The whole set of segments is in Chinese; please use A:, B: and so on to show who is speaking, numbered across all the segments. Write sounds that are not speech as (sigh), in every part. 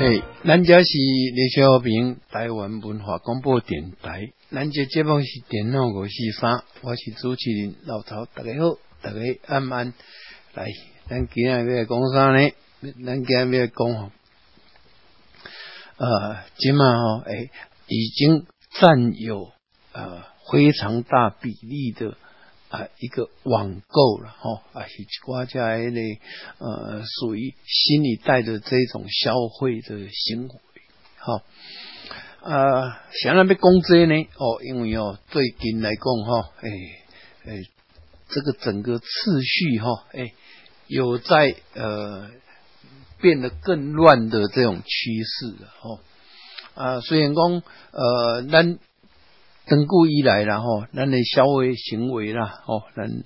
A: 诶，咱家是李小平台湾文化广播电台，咱这节目是电脑五四三，我是主持人老曹，大家好，大家安安来，咱今日要讲啥呢？咱今日要讲吼，呃，今嘛吼，诶，已经占有呃非常大比例的。啊，一个网购了哈，啊，是国家的呃，属于新一代的这种消费的行为，哈，啊，想要被攻击呢？哦，因为哦，最近来讲哈，哎哎，这个整个次序哈，哎，有在呃变得更乱的这种趋势了哈，啊，虽然讲呃，咱。登古以来啦吼，咱的消费行为啦吼，咱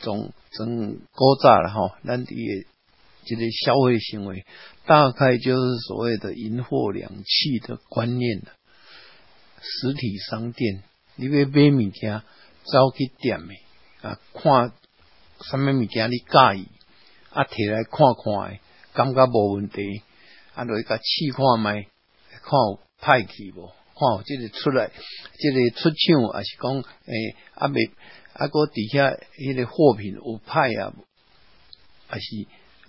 A: 从从古早啦吼，咱的这个消费行为大概就是所谓的银货两讫的观念了。实体商店，你要买物件，走去店诶啊，看什么物件你介意啊，摕来看看诶，感觉无问题，啊，落去甲试看卖，看有歹去无。哦，即个出来，这个出厂还是讲，诶，啊未，啊个底下迄个货品有歹啊，还是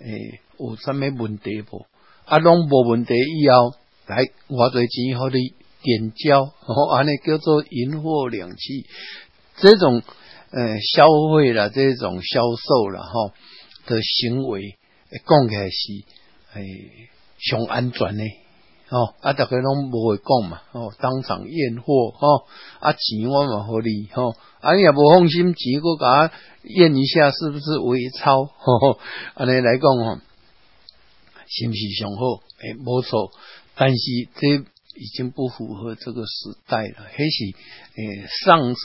A: 诶有啥物问题无？啊，拢无问题以后，来偌侪钱互你点交，(laughs) 哦，安尼叫做银货两讫，这种诶消费啦，这种销售啦，吼的行为，讲起来是诶上安全呢。哦，啊，大家拢无会讲嘛，哦，当场验货，哦，啊，钱我嘛互你，吼，啊，你也无放心，钱个甲验一下是不是伪钞，吼，安尼来讲吼，是不是上好？诶，无错，但是这已经不符合这个时代了，还是诶上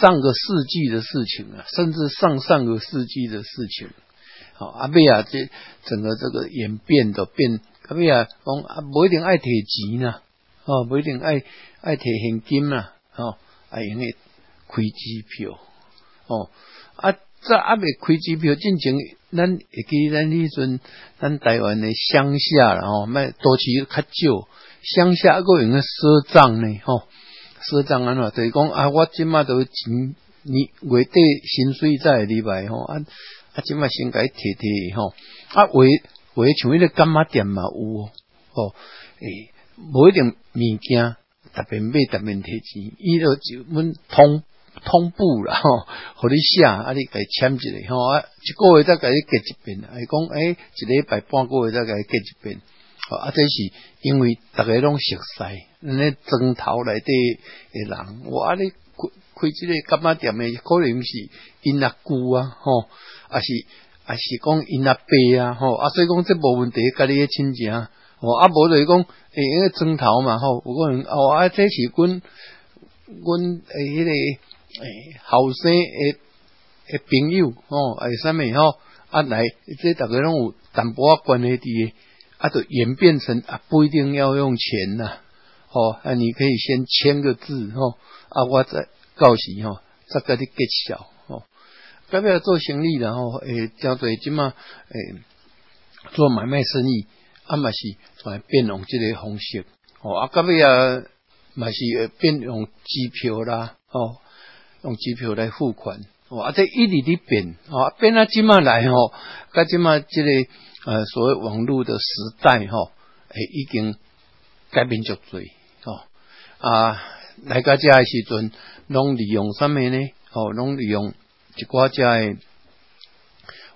A: 上个世纪的事情啊，甚至上上个世纪的事情，好，阿贝啊，这整个这个演变的变。咁啊，讲啊，不一定爱摕钱呐，哦，不一定爱爱摕现金呐，哦，啊，用诶开支票，哦，啊，这阿未开支票，进前咱会记咱迄阵，咱台湾诶乡下啦，吼，卖多市较少，乡下个用诶赊账呢，吼，赊账安怎？就是讲啊，我即马都钱，你月底薪水再入来吼，啊啊，即马先甲伊摕摕吼，啊为。或像迄个干妈店嘛有哦，诶，无一定物件特别买特别摕钱，伊就就阮通通布啦吼，互你写，啊你甲伊签一个吼，啊一个月再甲伊结一遍，啊讲诶一礼拜半个月再甲伊结一遍，啊这是因为逐个拢熟悉，那砖头内底诶人，我啊你开开即个干妈店诶，可能是因阿姑啊吼，啊是。啊，是讲因阿伯啊，吼啊，所以讲这无问题，家己诶亲情，吼啊，无就是讲诶，因为砖头嘛，吼，有可能哦啊，这是阮阮诶，迄个诶后生诶诶朋友，吼，诶啥物吼啊来，这大家拢有淡薄仔关系伫诶，啊，就演变成啊，不一定要用钱呐，吼啊，你可以先签个字，吼啊，我再告诉吼，再甲你揭晓。要不要做生意，然后诶，叫做即嘛诶，做买卖生意，啊嘛是来变用即个方式，哦，啊，到尾啊嘛是会变用支票啦，哦，用支票来付款，哦，啊，这一直伫变，哦，变啊即嘛来吼，甲即嘛即个呃，所谓网络的时代，吼，诶，已经改变足多，哦，啊，来到遮诶时阵，拢利用啥物呢？哦，拢利用。一寡遮诶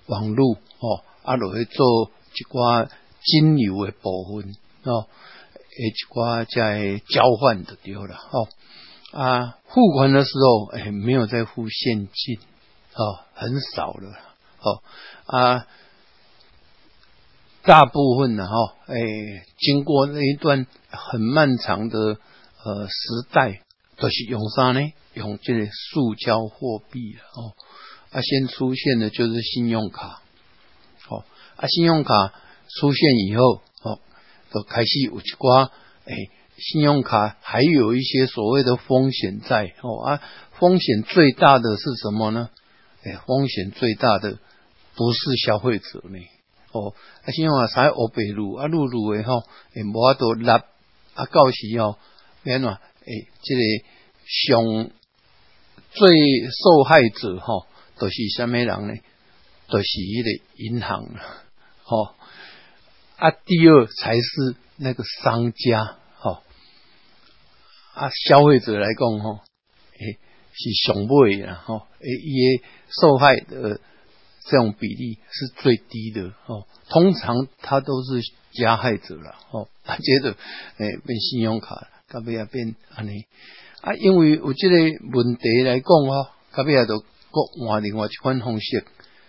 A: 网络哦，啊落去做一寡金融诶部分哦，诶一寡遮诶交换就对了哦啊付款的时候诶没有再付现金哦，很少了哦啊大部分呢哈诶经过那一段很漫长的呃时代，都是用啥呢？用这个塑胶货币哦。啊，先出现的就是信用卡，好啊，信用卡出现以后，哦，都开始有一寡，哎，信用卡还有一些所谓的风险在，哦啊，风险最大的是什么呢？哎，风险最大的不是消费者呢，哦，啊，信用卡使黑白路啊，路路诶吼，诶，无法度立啊，到时哦，免怎诶，即个上最受害者吼，都是虾米人呢？都是迄个银行，吼啊，第二才是那个商家，吼啊，消费者来讲吼，诶，是上尾啦，吼，诶，伊诶受害的。这种比例是最低的哦，通常他都是加害者了哦。接着，诶，变信用卡，到尾也变安尼啊。因为有这个问题来讲哦，到尾也都各换另外一款方式，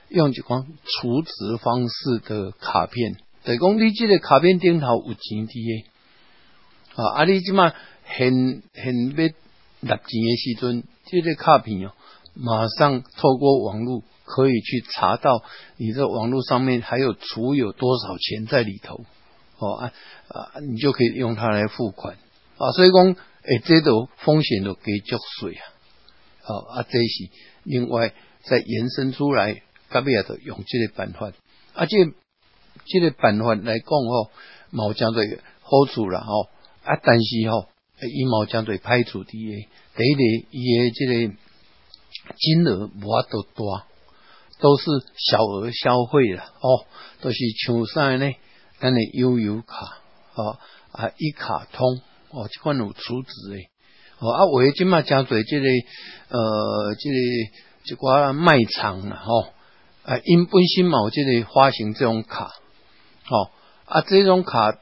A: 用一款储值方式的卡片。等讲你这个卡片顶头有钱的啊，啊，你即马现现要纳钱的时阵，这个卡片哦，马上透过网络。可以去查到你这网络上面还有储有多少钱在里头哦啊啊，你就可以用它来付款啊。所以讲，诶，这都风险都给足水啊。好啊，这是另外再延伸出来，隔壁的用这个办法啊，这这个办法来讲哦，毛将对好处了哦啊，但是哦，伊毛将对排除第一，第一个伊的这个金额无法度大。都是小额消费啦，哦，都是像啥呢？咱的悠游卡，哦啊，一卡通，哦，这款有储值诶，哦啊，为今嘛加做这个，呃，这个这寡卖场啦，吼，啊，因本身嘛这个发行这种卡，哦啊，这种卡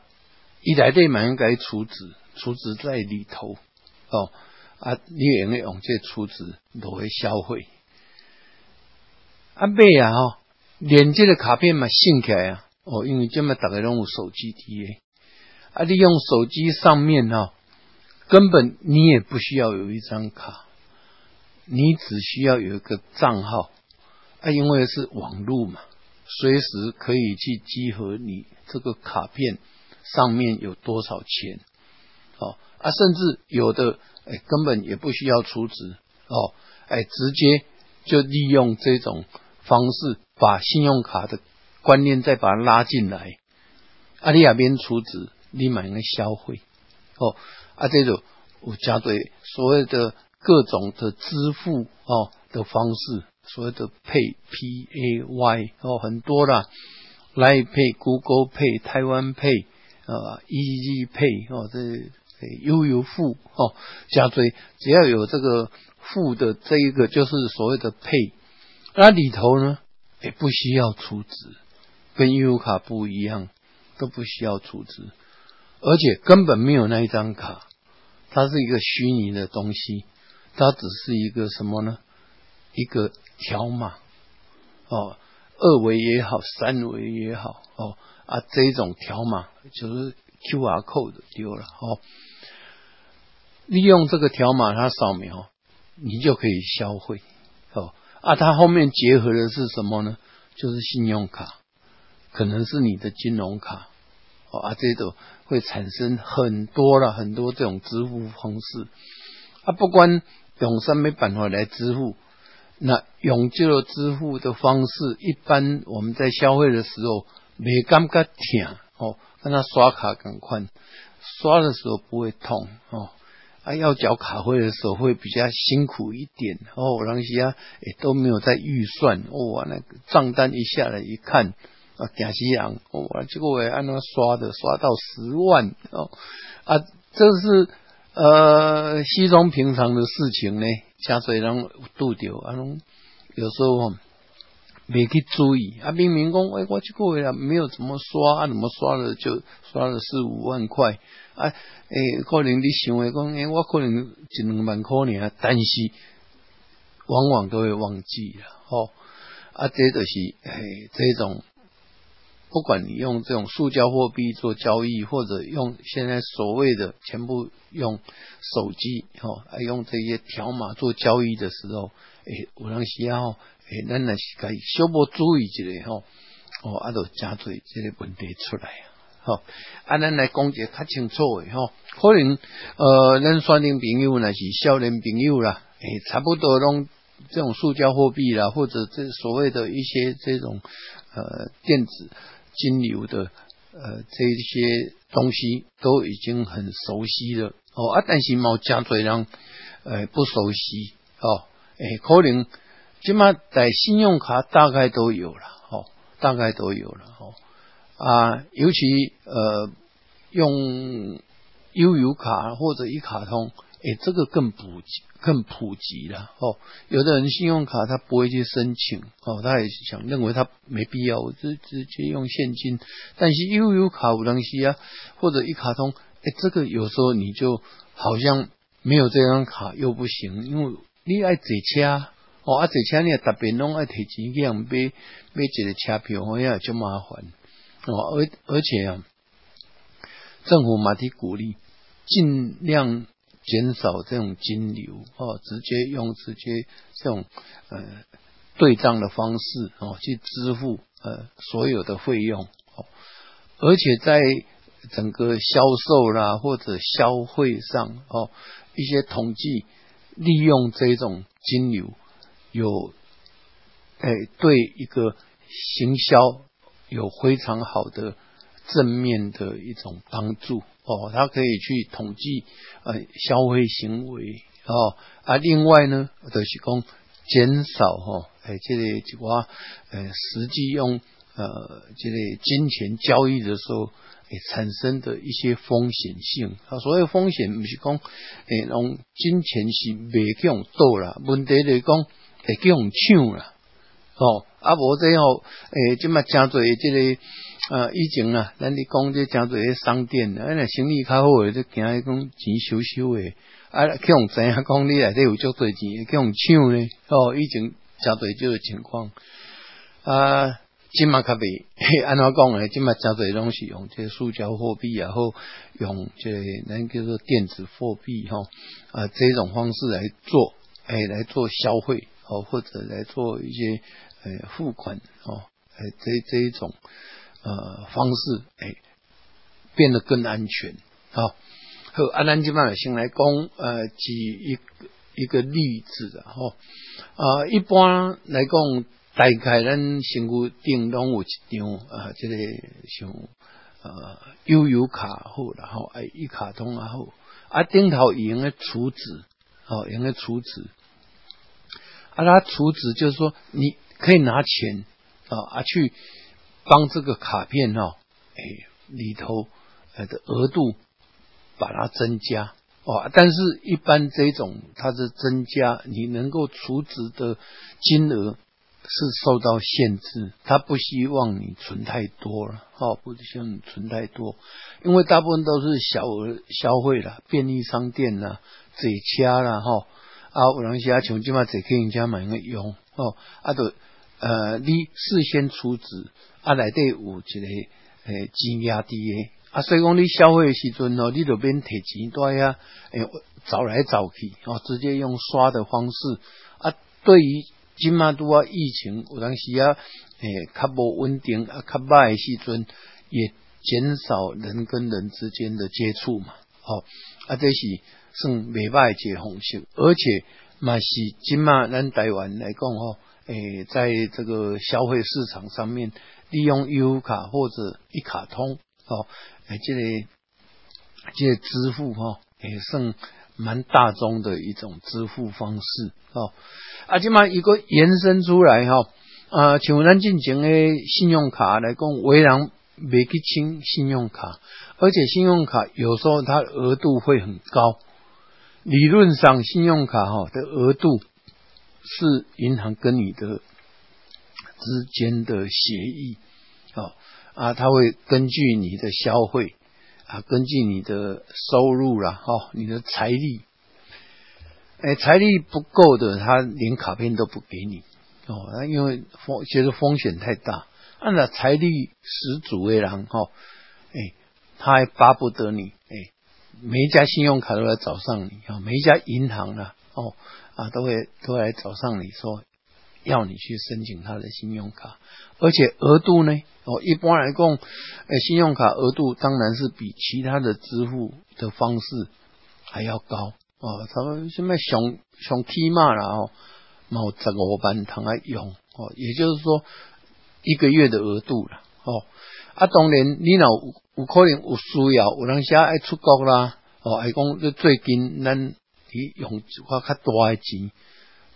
A: 一来对嘛应该储值，储值在里头，哦啊，你也用用这储值落去消费。啊，买啊吼，连这个卡片嘛，信起来啊，哦，因为这么大家拢有手机的，啊，利用手机上面哈，根本你也不需要有一张卡，你只需要有一个账号，啊，因为是网络嘛，随时可以去集合你这个卡片上面有多少钱，哦，啊，甚至有的哎，根本也不需要储值，哦，哎，直接就利用这种。方式把信用卡的观念再把它拉进来，阿里亚边储值，立马应该消费哦。啊，这种我加对所谓的各种的支付哦的方式，所谓的 Pay P A Y 哦很多啦，来 Pay Google Pay 台湾 Pay 啊 Easy Pay 哦这悠游付哦加对，只要有这个付的这一个就是所谓的 Pay。那里头呢，也不需要储值，跟悠游卡不一样，都不需要储值，而且根本没有那一张卡，它是一个虚拟的东西，它只是一个什么呢？一个条码哦，二维也好，三维也好哦啊，这种条码就是 Q R code 丢了哦，利用这个条码它扫描，你就可以消费哦。啊，它后面结合的是什么呢？就是信用卡，可能是你的金融卡，哦啊，这种会产生很多了很多这种支付方式。啊，不管用什么办法来支付，那用这个支付的方式，一般我们在消费的时候没感觉痛哦，跟他刷卡更快，刷的时候不会痛哦。啊，要缴卡费的时候会比较辛苦一点哦。那些啊，也都没有在预算哦。那个账单一下来一看啊，惊死人哦。结果我按那刷的，刷到十万哦啊，这是呃稀松平常的事情呢。加水让度掉啊，有时候没去注意啊。明明讲哎，我这个月没有怎么刷，啊，怎么刷了就刷了四五万块。啊，诶，可能你想诶讲，诶，我可能一两万块呢，但是往往都会忘记了，吼。啊，这就是诶，这种不管你用这种塑胶货币做交易，或者用现在所谓的全部用手机，吼，啊，用这些条码做交易的时候，诶，有当时啊，诶，咱也是该小波注意一下，吼，哦，啊，都加做这个问题出来。好，啊，咱来讲解较清楚诶，吼，可能呃，咱选定朋友那是少年朋友啦，诶，差不多拢这种塑胶货币啦，或者这所谓的一些这种呃电子金流的呃这些东西都已经很熟悉了哦啊，但是冇加多人呃不熟悉哦，诶，可能起码在信用卡大概都有了哦，大概都有了哦啊，尤其呃用悠游卡或者一卡通。哎，这个更普及，更普及了哦。有的人信用卡他不会去申请哦，他也想认为他没必要，我就直接用现金。但是悠游卡有东西啊，或者一卡通，哎，这个有时候你就好像没有这张卡又不行，因为你爱坐车哦，啊坐车你特别弄爱提钱去买买一个车票，好像就麻烦哦。而而且啊，政府马蹄鼓励尽量。减少这种金流哦，直接用直接这种呃对账的方式哦去支付呃所有的费用哦，而且在整个销售啦或者消费上哦一些统计利用这种金流有哎对一个行销有非常好的正面的一种帮助。哦，他可以去统计呃消费行为哦啊，另外呢，就是讲减少哈哎这个一寡呃实际用呃这个金钱交易的时候诶产生的一些风险性啊，所谓风险不是讲诶用金钱是未去用倒啦，问题就是讲会去用抢啦哦啊无这样诶即嘛真做这个。啊，以前啊，咱你讲这真侪商店，啊，那生意较好诶，就惊迄讲钱少少诶，啊，去用知影讲你内底有足多钱，去用抢呢？哦，以前真侪这个情况啊，今嘛较袂，(laughs) 安怎讲诶？今嘛真侪拢是用这塑胶货币，然后用这咱叫做电子货币，吼啊，这种方式来做，诶，来做消费，哦，或者来做一些诶付款，哦，诶，这这一种。呃，方式哎，变得更安全。好，和安南基曼先来讲，呃，举一一个例子啊，哈啊，一般来讲，大概咱身躯顶拢有一张啊，这个像呃悠游卡好，然后哎一卡通啊好，啊顶头用的储值，哦用的储值，啊它储值就是说你可以拿钱啊啊去。帮这个卡片哈，哎里头呃的额度把它增加哦，但是一般这种它的增加，你能够储值的金额是受到限制，他不希望你存太多了哦，不希望你存太多，因为大部分都是小额消费啦，便利商店啦、这车啦哈啊，有人时啊像即嘛坐客人家买个用哦，啊都呃你事先储值。啊，内底有一个诶钱压低诶，啊，所以讲你消费诶时阵哦，你就免摕钱在遐诶走来走去哦，直接用刷的方式啊。对于今嘛拄啊疫情有当时啊诶较无稳定啊较歹诶时阵，也减少人跟人之间的接触嘛。哦，啊，这是算袂歹一个方式，而且嘛是今嘛咱台湾来讲哦，诶，在这个消费市场上面。利用优卡或者一卡通哦，诶，这个这个支付哈，也算蛮大众的一种支付方式哦。啊，起码一个延伸出来哈，啊，像咱进前的信用卡来讲，为人没去清信用卡，而且信用卡有时候它额度会很高。理论上，信用卡哈的额度是银行跟你的。之间的协议，哦啊，他会根据你的消费啊，根据你的收入啦，哈，你的财力，哎，财力不够的，他连卡片都不给你哦，那因为风其实风险太大。按照财力十足的人，哈，哎，他还巴不得你，哎，每一家信用卡都来找上你啊，每一家银行呢，哦啊，都会都来找上你说。要你去申请他的信用卡，而且额度呢？哦，一般来讲，信用卡额度当然是比其他的支付的方式还要高哦。他们现在上上起码了哦，某十五万通来用哦，也就是说一个月的额度了哦。啊，当然你若有有可能有需要，有人想爱出国啦，哦，爱讲这最近咱用一寡较大的钱，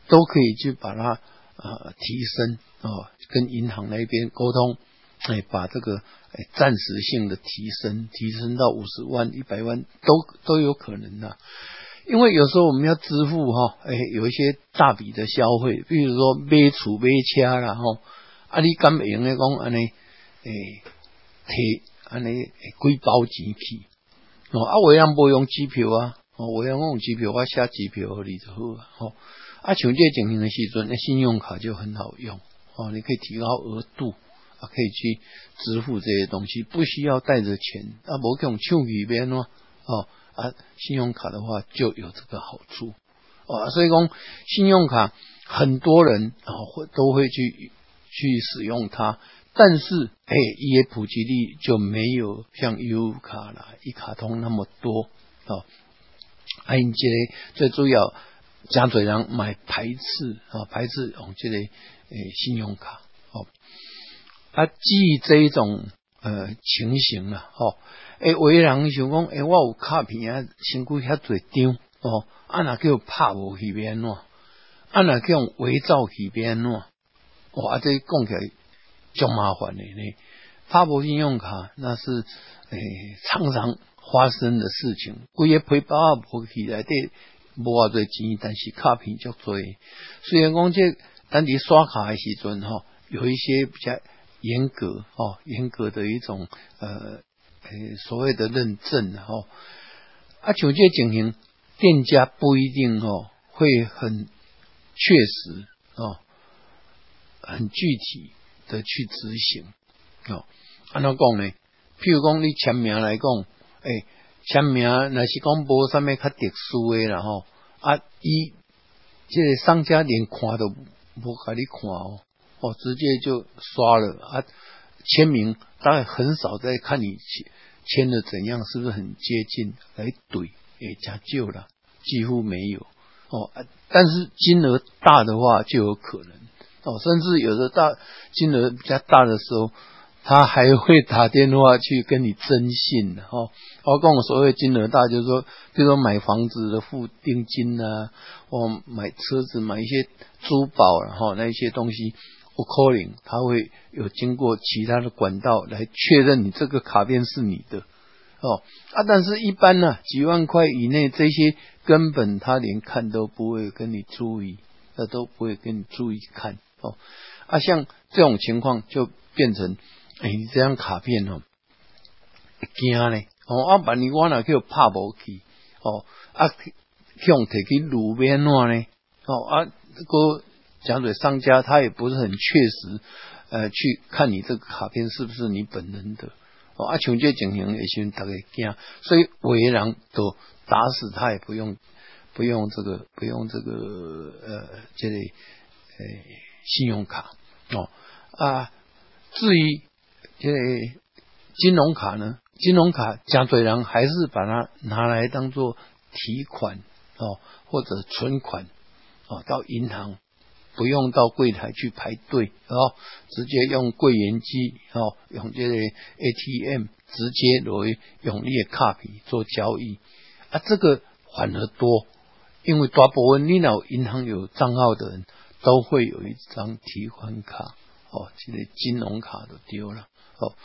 A: 都可以去把它啊提升哦，跟银行那边沟通，哎，把这个哎暂时性的提升，提升到五十万、一百万都都有可能的。因为有时候我们要支付哈，哎，有一些大笔的消费，比如说买厝买车啦，吼，啊，你敢用的讲安尼，诶，提安尼几包钱去，哦，啊，为人不用机票啊，哦，为人用机票，我写机票你就好啊，吼，啊，像这情形的时阵，那信用卡就很好用，哦，你可以提高额度，啊，可以去支付这些东西，不需要带着钱，啊，无用手机边咯，哦。啊，信用卡的话就有这个好处啊，所以讲信用卡很多人啊会都会去去使用它，但是哎，也普及率就没有像 U 卡啦、一卡通那么多啊。啊，因这个最主要真侪人买排斥啊，排斥用这个诶信用卡哦。啊，基于这一种呃情形了哦。诶，有人想讲，诶，我有卡片啊，身躯遐侪张哦，啊那叫拍无去变怎？啊那叫伪造去变怎？哇，这讲起来就麻烦的呢。拍无信用卡那是诶常常发生的事情，规个皮包啊无起来底无偌侪钱，但是卡片足多。虽然讲这当你刷卡的时阵哈，有一些比较严格哦，严格的一种呃。诶，所谓的认证哈，啊，像这情形，店家不一定哦，会很确实哦，很具体的去执行哦。安怎讲呢？譬如讲你签名来讲，诶，签名那是讲无啥物较特殊的啦吼，啊，伊这个商家连看都无给你看哦，哦，直接就刷了啊。签名大概很少在看你签签的怎样，是不是很接近来怼，诶，加旧了，几乎没有哦。但是金额大的话就有可能哦，甚至有的大金额比较大的时候，他还会打电话去跟你征信哦。包括我所谓金额大，就是说，比如说买房子的付定金啊，或买车子买一些珠宝然后那一些东西。我 calling，他会有经过其他的管道来确认你这个卡片是你的哦啊，但是一般呢，几万块以内这些根本他连看都不会跟你注意，他都不会跟你注意看哦啊，像这种情况就变成哎，你这张卡片哦，惊呢哦啊，万一我哪叫拍无去哦啊，向摕去路边哪呢哦啊这个。讲嘴商家他也不是很确实，呃，去看你这个卡片是不是你本人的哦。啊，像这情形也是大概惊，所以伟人都打死他也不用不用这个不用这个呃这类呃信用卡哦啊。至于这金融卡呢，金融卡讲嘴人还是把它拿来当做提款哦或者存款哦到银行。不用到柜台去排队哦，直接用柜员机哦，用这个 ATM 直接来用你的卡皮做交易啊，这个反而多，因为大部分你老银行有账号的人都会有一张提款卡哦，这个金融卡都丢了哦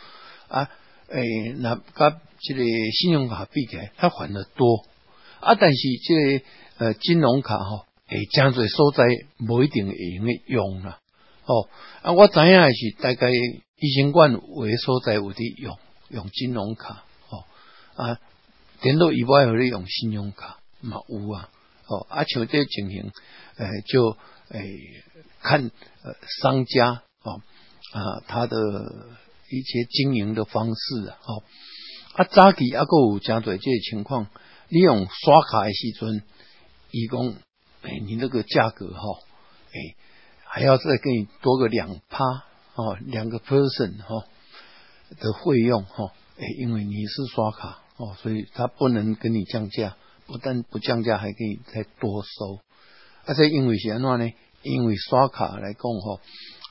A: 啊，诶，那跟这个信用卡比起来，它反而多啊，但是这个呃金融卡哈。诶，真侪所在无一定会用诶用啦。哦，啊，我知影诶是大概医生馆有诶所在有伫用用金融卡。哦，啊，点到以外有咧用信用卡嘛有啊。哦，啊，像这情形，诶，就诶看呃商家哦啊他的一些经营的方式啊。哦，啊，早期啊个有真侪这情况，你用刷卡的时阵，伊讲。哎，你那个价格哈，哎，还要再给你多个两趴哦，两个 person 哈的费用哈，哎，因为你是刷卡哦，所以他不能跟你降价，不但不降价，还给你再多收。而且因为什么呢？因为刷卡来讲哈，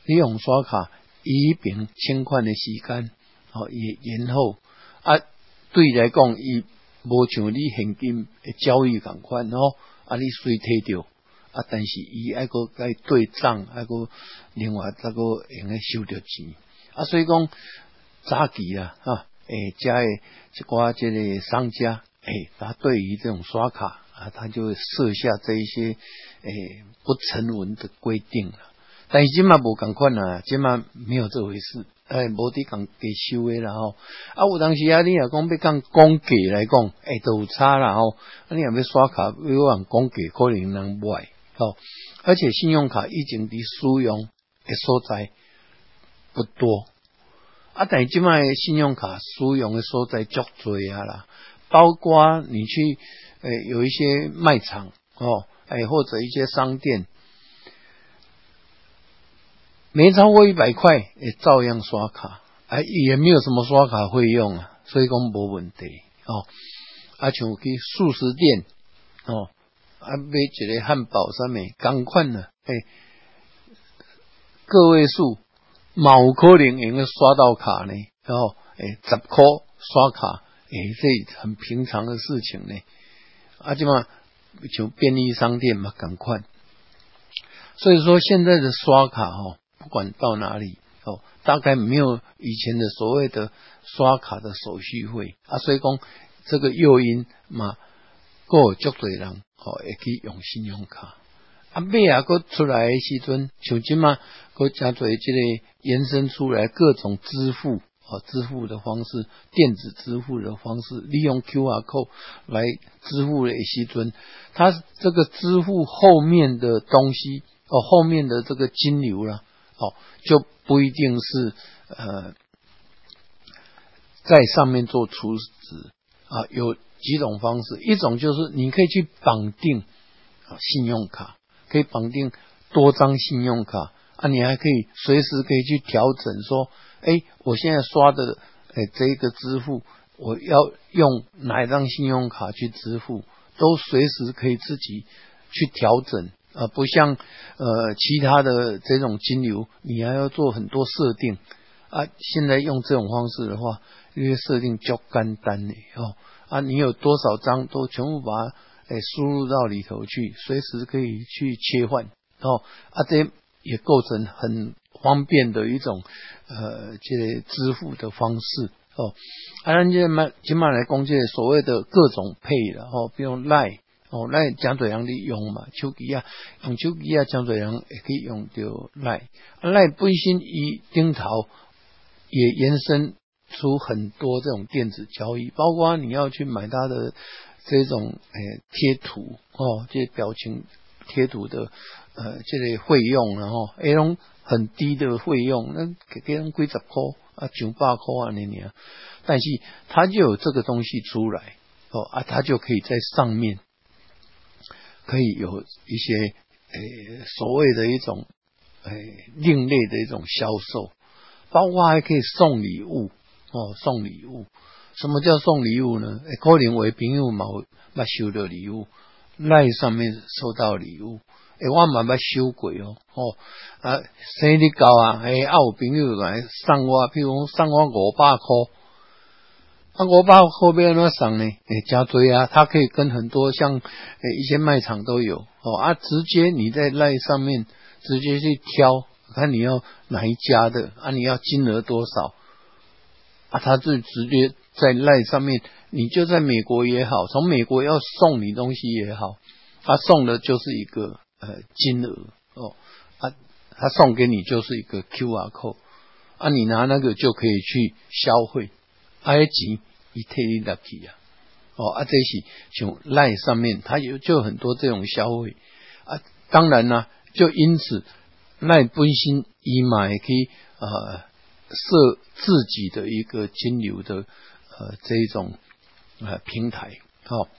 A: 你用刷卡一笔清款的时间哦，也延后啊。对来讲，伊无像你现金交易咁款哦，啊，你随摕着啊，但是伊还个该对账，还个另外再个用来收着钱啊，所以讲早期啊，哈，诶，加诶一寡这个商家，诶，他对于这种刷卡啊，他就会设下这一些诶不成文的规定了。但是今嘛无咁款啊，今嘛没有这回事。诶，无伫讲给收诶啦吼，啊，有当时啊，你若讲要讲公价来讲，诶，都有差啦吼。啊，你若要刷卡，要讲公价，可能能买吼。而且信用卡以前伫使用诶所在不多，啊，但即卖信用卡使用诶所在足多啊啦，包括你去诶有一些卖场哦，诶或者一些商店。没超过一百块，也照样刷卡，哎，也没有什么刷卡费用啊，所以讲无问题哦。啊，像去素食店哦，啊买一个汉堡上面同款呢，哎，个位数，冇可能用个刷到卡呢，然后哎十块刷卡，哎，这很平常的事情呢。啊，就嘛就便利商店嘛，赶快。所以说现在的刷卡哦。不管到哪里哦，大概没有以前的所谓的刷卡的手续费啊，所以讲这个诱因嘛，够足多人哦，也可以用信用卡。啊，尾啊，个出来的时阵，像今嘛，个加做这个延伸出来各种支付哦，支付的方式，电子支付的方式，利用 Q R code 来支付的时阵，它这个支付后面的东西哦，后面的这个金流了。哦，就不一定是呃，在上面做储值啊，有几种方式，一种就是你可以去绑定啊信用卡，可以绑定多张信用卡啊，你还可以随时可以去调整，说，哎，我现在刷的哎这个支付，我要用哪一张信用卡去支付，都随时可以自己去调整。啊，不像呃其他的这种金流，你还要做很多设定啊。现在用这种方式的话，因为设定较简单的哦啊，你有多少张都全部把诶输入到里头去，随时可以去切换哦啊，这也构成很方便的一种呃这支付的方式哦。啊，咱这嘛起码来讲，这所谓的各种配的哦，比如赖。哦，那江水人利用嘛，手机啊，用手机啊，江水人也可以用到赖。赖本身以顶头也延伸出很多这种电子交易，包括你要去买它的这种诶贴图哦，这表情贴图的呃这类费用，然后那种很低的费用，那给给人几十块啊，九百块啊那年，但是它就有这个东西出来哦啊，它就可以在上面。可以有一些诶所谓的一种诶另类的一种销售，包括还可以送礼物哦，送礼物。什么叫送礼物呢？可能为朋友冇冇收到礼物，赖上面收到礼物，诶，我冇冇收过哦，哦啊，生日到啊，诶，啊有朋友来送我，譬如讲送我五百块。啊我把后边那省呢？诶，加追啊，它可以跟很多像诶一些卖场都有哦啊，直接你在赖上面直接去挑，看你要哪一家的啊，你要金额多少啊，他就直接在赖上面，你就在美国也好，从美国要送你东西也好，他送的就是一个呃金额哦啊，他送给你就是一个 Q R code 啊，你拿那个就可以去消费。埃及伊退你入去啊，哦啊，这是像赖上面，它有就很多这种消费。啊。当然呢，就因此赖本身伊嘛也可以呃设自己的一个金流的呃这一种呃平台。哦，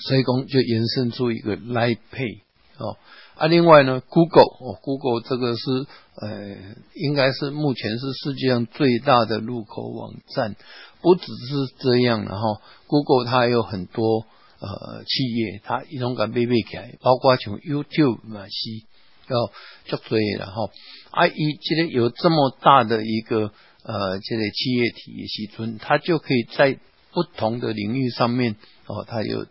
A: 所以讲就延伸出一个赖配。哦。啊，另外呢，Google 哦，Google 这个是呃，应该是目前是世界上最大的入口网站。不只是这样然后，Google 它还有很多呃企业，它一种敢被背起来，包括像 YouTube 嘛是要足多然后啊，一这个有这么大的一个呃，这个企业体的时阵，它就可以在不同的领域上面哦，它有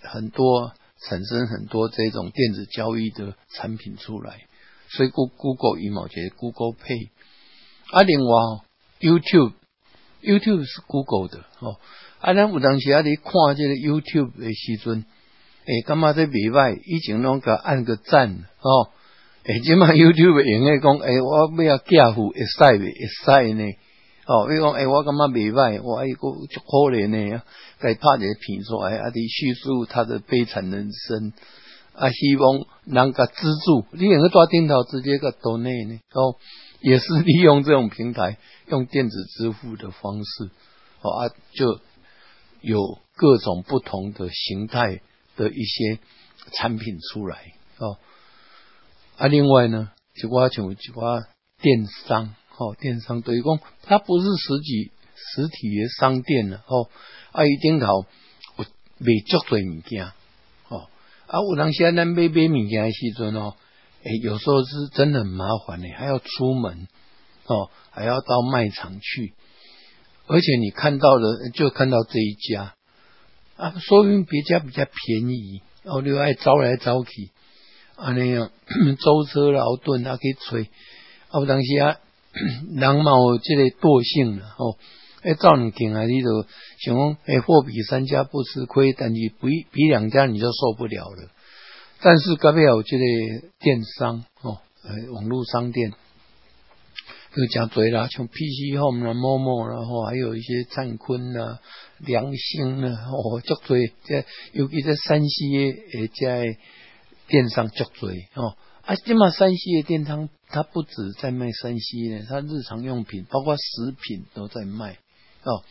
A: 很多产生很多这种电子交易的产品出来。所以，Google 羽毛节 Google Pay，啊，另外 YouTube，YouTube 是 Google 的哦。啊，咱有当时啊，你看这个 YouTube 的时阵，诶，感觉这未歹，以前拢甲按个赞哦。诶，即嘛 YouTube 用诶讲，诶，我要嫁付会使未？会使呢？哦，比如讲，诶，我感觉未歹，我一个足可怜呢，该拍一个片出来，啊，伫叙述他的悲惨人生，啊，希望能够资助，你用个抓电头直接个岛内呢，哦，也是利用这种平台，用电子支付的方式，哦啊，就有各种不同的形态的一些产品出来，哦。啊，另外呢，就我像就我电商，哦，电商对于讲，它不是实体实体的商店了，哦，啊，伊顶头有卖足多物件，哦，啊，有当时咱买买物件的时阵哦，诶，有时候是真的很麻烦的，还要出门，哦，还要到卖场去，而且你看到的就看到这一家，啊，说明别家比较便宜，哦，你爱招来招去。安尼样 (coughs) 舟车劳顿，啊去吹，啊有当时啊，(coughs) 人嘛有即个惰性啦，吼，诶，照你听啊，你就想讲，诶，货比三家不吃亏，但是比比两家你就受不了了。但是隔壁有即个电商，哦，诶，网络商店，就讲多啦，像 PC Home 啦、某某，然后还有一些灿坤啦、良心啦，哦，足多，这尤其在山西诶，在。电商足多哦，啊，今嘛山西的电商，它不止在卖山西呢，它日常用品，包括食品都在卖哦。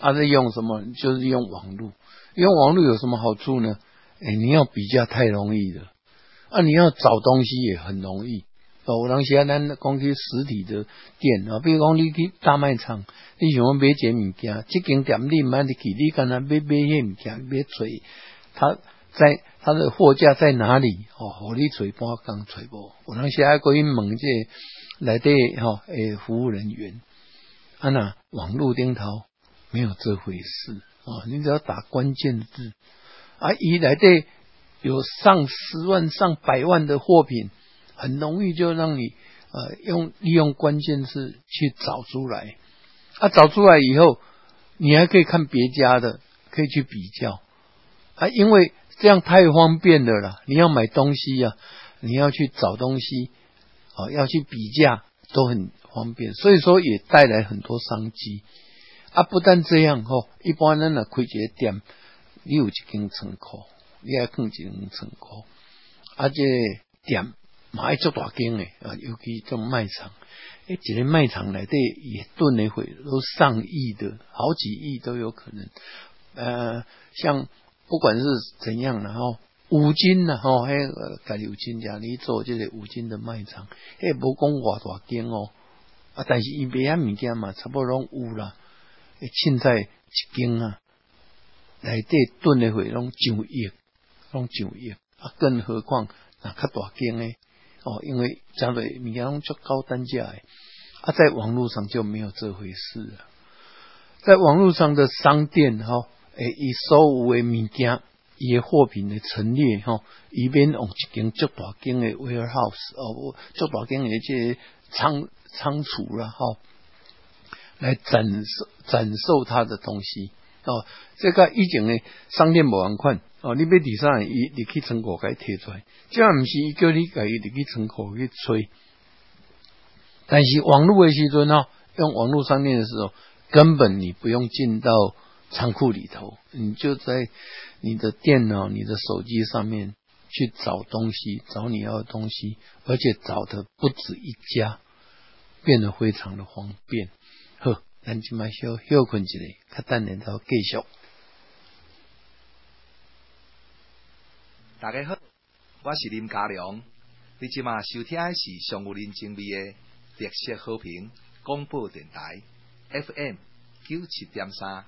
A: 啊，在用什么？就是用网络，用网络有什么好处呢？哎，你要比较太容易了，啊，你要找东西也很容易哦。有当时啊，咱讲去实体的店啊，比如讲你去大卖场，你想要买一物件，这间店你买得起，你干那买买迄物件，买锤，他在。他的货架在哪里？哦，你吹半刚吹波，我当时还可以问这来的哈诶服务人员，啊那网络顶头没有这回事啊，你只要打关键字啊，一来的有上十万上百万的货品，很容易就让你呃用利用关键字去找出来，啊找出来以后，你还可以看别家的，可以去比较啊，因为。这样太方便了啦！你要买东西呀，你要去找东西，哦，要去比价都很方便，所以说也带来很多商机啊！不但这样哦，一般人呢开一个店，你有一间仓库，你要放一间仓库，而且店买做大间诶啊，尤其这种卖场，诶，一个卖场来的也吨的会都上亿的，好几亿都有可能，呃，像。不管是怎样，然后五金呢，吼，迄个家己有亲家，你做这个五金的卖场，迄无讲偌大间哦，啊，但是伊别样物件嘛，差不多拢有啦。凊彩一间啊，内底囤的会拢上亿，拢上亿，啊，更何况那较大间诶，哦，因为相对物件拢足高单价诶，啊，在网络上就没有这回事了，在网络上的商店，哈。诶，伊所有诶物件，伊诶货品诶陈列吼，以免用一间足大间诶 warehouse 哦，足大间诶即仓仓储啦吼，来展示展售他的东西哦。这个以前诶商店无同款哦，你要第三，伊你去仓库甲伊摕出来，即毋是伊叫你家己入去仓库去催。但是网络诶时阵哦，用网络商店的时候，根本你不用进到。仓库里头，你就在你的电脑、你的手机上面去找东西，找你要的东西，而且找的不止一家，变得非常的方便。呵，咱今麦休休困一下，较等下头继续。
B: 大家好，我是林家良，你今麦收听的是上有林精味的特色好评广播电台 FM。九七点三。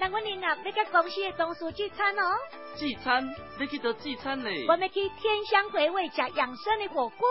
C: 那我年啊要甲公司的同事聚餐哦。
D: 聚餐？要去到聚餐嘞？
C: 我们去天香回味食养生的火锅。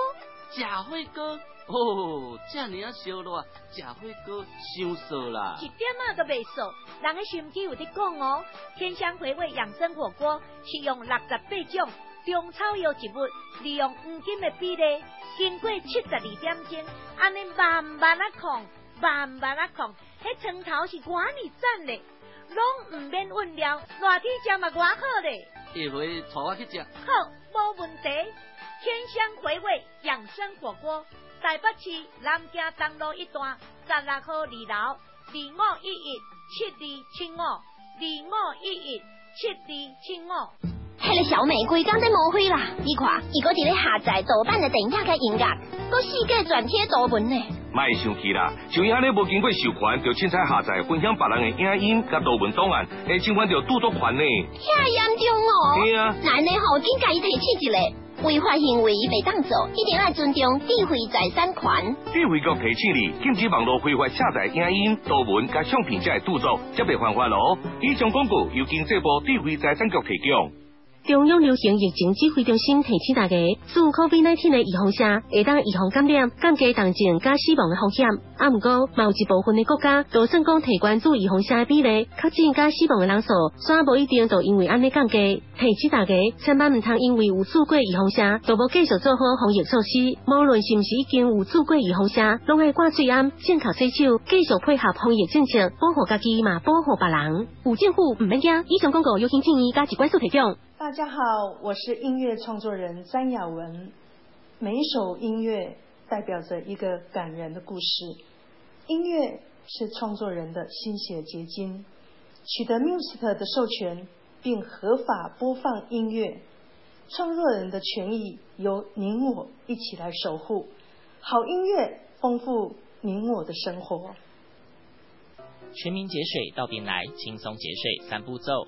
D: 食火锅。哦，这尔啊烧热，食火锅伤涩啦。
C: 一点啊都未涩，人的心机有啲讲哦。天香回味养生火锅是用六十八种中草药植物，利用黄金的比例，经过七十二点钟，安尼慢慢啊控，慢慢啊控，迄汤头是寡你赞嘞，拢唔免温料，热天食嘛偌好咧。
D: 下回带我去食。
C: 好，无问题。天香回味养生火锅。台北市南京东路一段十六号二楼二五一一七二七五二五一一七二七五。
E: 迄个小美规工在误会啦！你看，伊搁伫咧下载盗版的电影甲音乐，搁世界转贴图文呢。
F: 卖生气啦！像伊安尼无经过授权就凊彩下载分享别人的影音甲图文档案，会侵犯着著作权呢。
E: 遐严重哦！
F: 对啊，
E: 那呢好，紧甲伊提起一个。违法行为被当做，一定要尊重智慧财产权。
F: 智慧局提醒你，禁止网络非法下载影音、图文加相片者著作，才被犯法咯。以上广告由经济部智慧财产局提供。
G: 中央流行疫情指挥中心提醒大家，自 COVID-19 的预防下，会当预防感染、降低重症加死亡的风险。啊，毋过，某一部分的国家，就算讲提关注预防下的比例，确诊加死亡的人数，虽无一定就因为安尼降低。提醒大家，千万唔通因为有做过预防下，就无继续做好防疫措施。无论是不是已经有做过预防下，拢爱挂水安、健康洗手，继续配合防疫政策，保护家己嘛，保护别人。有政府唔免惊，以上广告由请建议加一关数提供。
H: 大家好，我是音乐创作人詹雅文。每一首音乐代表着一个感人的故事。音乐是创作人的心血结晶。取得 music 的授权并合法播放音乐，创作人的权益由您我一起来守护。好音乐丰富您我的生活。
A: 全民节水到边来，轻松节水三步骤。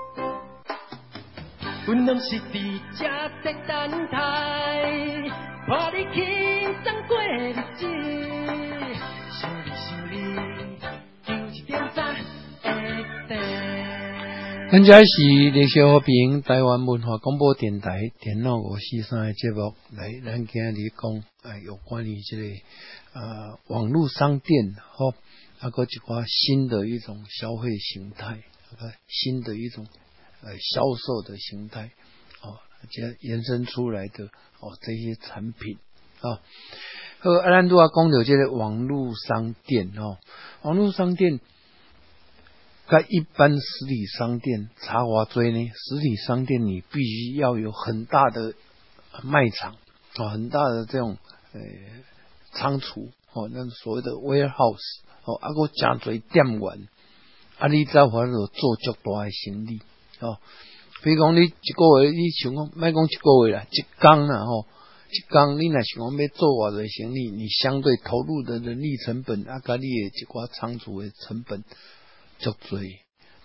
A: 阮拢是伫这在等待，看你轻松过日子，想你想你，就一点赞会得。咱这是李小平台湾文化广播电台电脑五四三的节目，来咱今日讲哎有关于这个呃网络商店吼，那个一寡新的一种消费形态，新的一种。呃，销售的形态，哦，这延伸出来的哦，这些产品啊，和阿兰多啊，公有这些网络商店哦，网络商店跟一般实体商店差华追呢？实体商店你必须要有很大的卖场啊，很大的这种呃仓储哦，那所谓的 warehouse 哦，阿个加追店员，啊，你在话做做足大的生意。哦，比如讲你一个月，你想讲，卖讲一个月啦，一工啦吼，一工你若想讲要做偌侪生意，你相对投入的人力成本啊，甲你诶一寡仓储诶成本足多，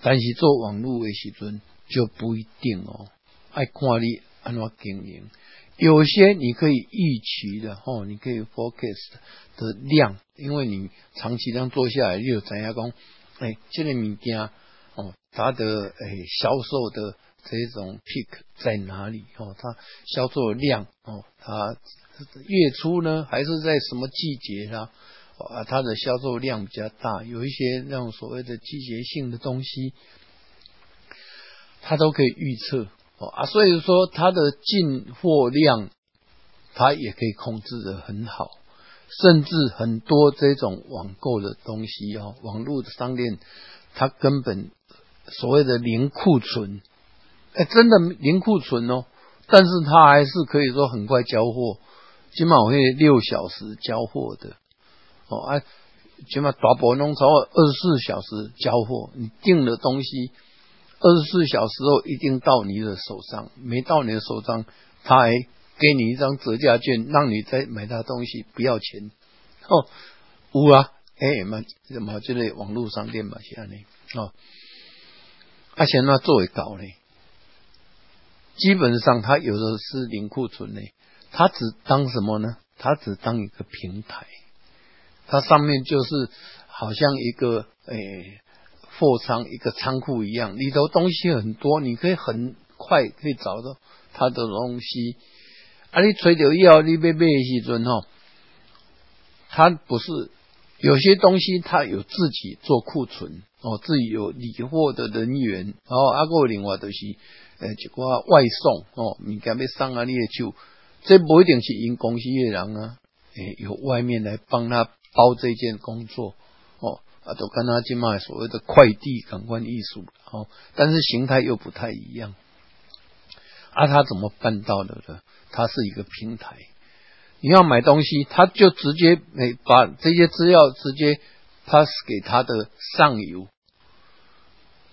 A: 但是做网络诶时阵就不一定哦，爱看你安怎经营，有些你可以预期的吼，你可以 focus 的量，因为你长期这样做下来，你就知影讲，诶，这个物件。哦，它的诶销售的这种 peak 在哪里？哦，它销售量哦，它月初呢还是在什么季节啊？啊，它的销售量比较大，有一些那种所谓的季节性的东西，它都可以预测哦啊，所以说它的进货量它也可以控制的很好，甚至很多这种网购的东西哦，网络的商店它根本。所谓的零库存，哎，真的零库存哦，但是它还是可以说很快交货，起码会六小时交货的，哦，哎，起码大部分弄超过二十四小时交货，你订的东西二十四小时后一定到你的手上，没到你的手上，他还给你一张折价券，让你再买他东西不要钱，哦，有啊，哎嘛，什么这类网络商店嘛是安尼。哦。而且那作为搞呢，基本上它有的是零库存呢，它只当什么呢？它只当一个平台，它上面就是好像一个诶货仓一个仓库一样，里头东西很多，你可以很快可以找到它的东西。啊，你吹掉药，你买买的时阵吼，它不是有些东西，他有自己做库存哦，自己有理货的人员，然后啊个另外就是诶一寡外送哦，你件要送啊你的手。这不一定是因公司的人啊，诶，有外面来帮他包这件工作哦，啊，都跟他今麦所谓的快递感官艺术哦，但是形态又不太一样。啊，他怎么办到的呢？他是一个平台，你要买东西，他就直接诶把这些资料直接 pass 给他的上游，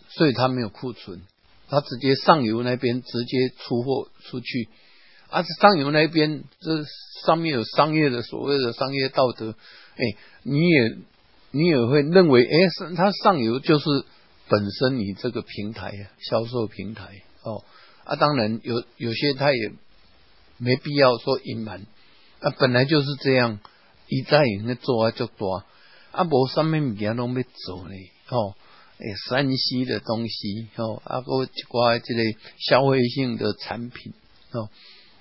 A: 所以他没有库存，他直接上游那边直接出货出去。而啊，上游那边这上面有商业的所谓的商业道德，哎，你也你也会认为，哎，是它上游就是本身你这个平台销售平台哦，啊，当然有有些他也没必要说隐瞒，啊，本来就是这样，一再做啊就多，啊，无上面物件拢要做呢，哦，诶，山西的东西哦，啊，个一寡这个消费性的产品哦。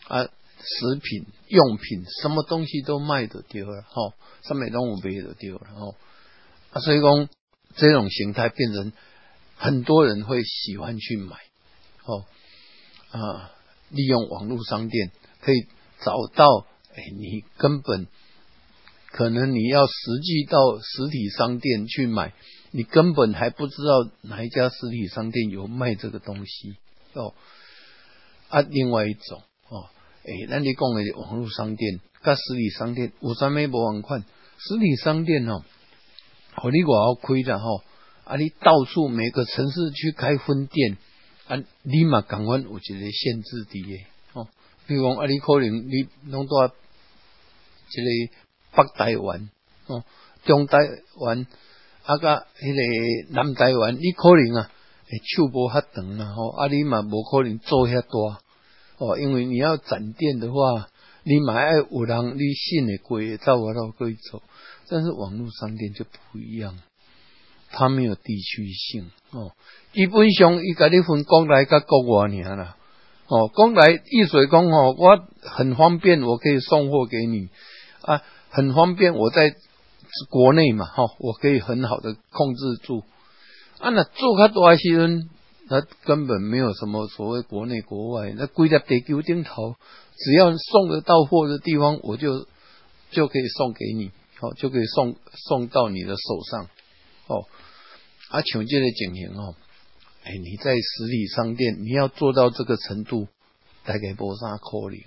A: 啊，食品用品什么东西都卖得掉了，哈，上面都有卖得掉了，哦，啊，所以讲这种形态变成很多人会喜欢去买，哦，啊，利用网络商店可以找到，哎，你根本可能你要实际到实体商店去买，你根本还不知道哪一家实体商店有卖这个东西，哦，啊，另外一种。诶，那你讲的网络商店，甲实体商店有啥物无同款？实体商店哦，和你外好开的吼，啊，你到处每个城市去开分店，啊，立马赶快有一个限制的，哦，比如讲啊，你可能你弄到这个北台湾哦，中台湾啊，甲迄个南台湾，你可能啊，手无遐长啦吼，啊，你嘛无可能做遐大。哦，因为你要展店的话，你买有人你信的贵，照我到可以做。但是网络商店就不一样，它没有地区性哦。基本上伊甲你分国内甲国外尔啦。哦，国内易水工哦，我很方便，我可以送货给你啊，很方便。我在国内嘛，哈，我可以很好的控制住。啊，那做较大时阵。那根本没有什么所谓国内国外，那归在地球顶头，只要送得到货的地方，我就就可以送给你，哦，就可以送送到你的手上，哦，啊，像这个情形哦，哎，你在实体商店，你要做到这个程度，大概波啥可能？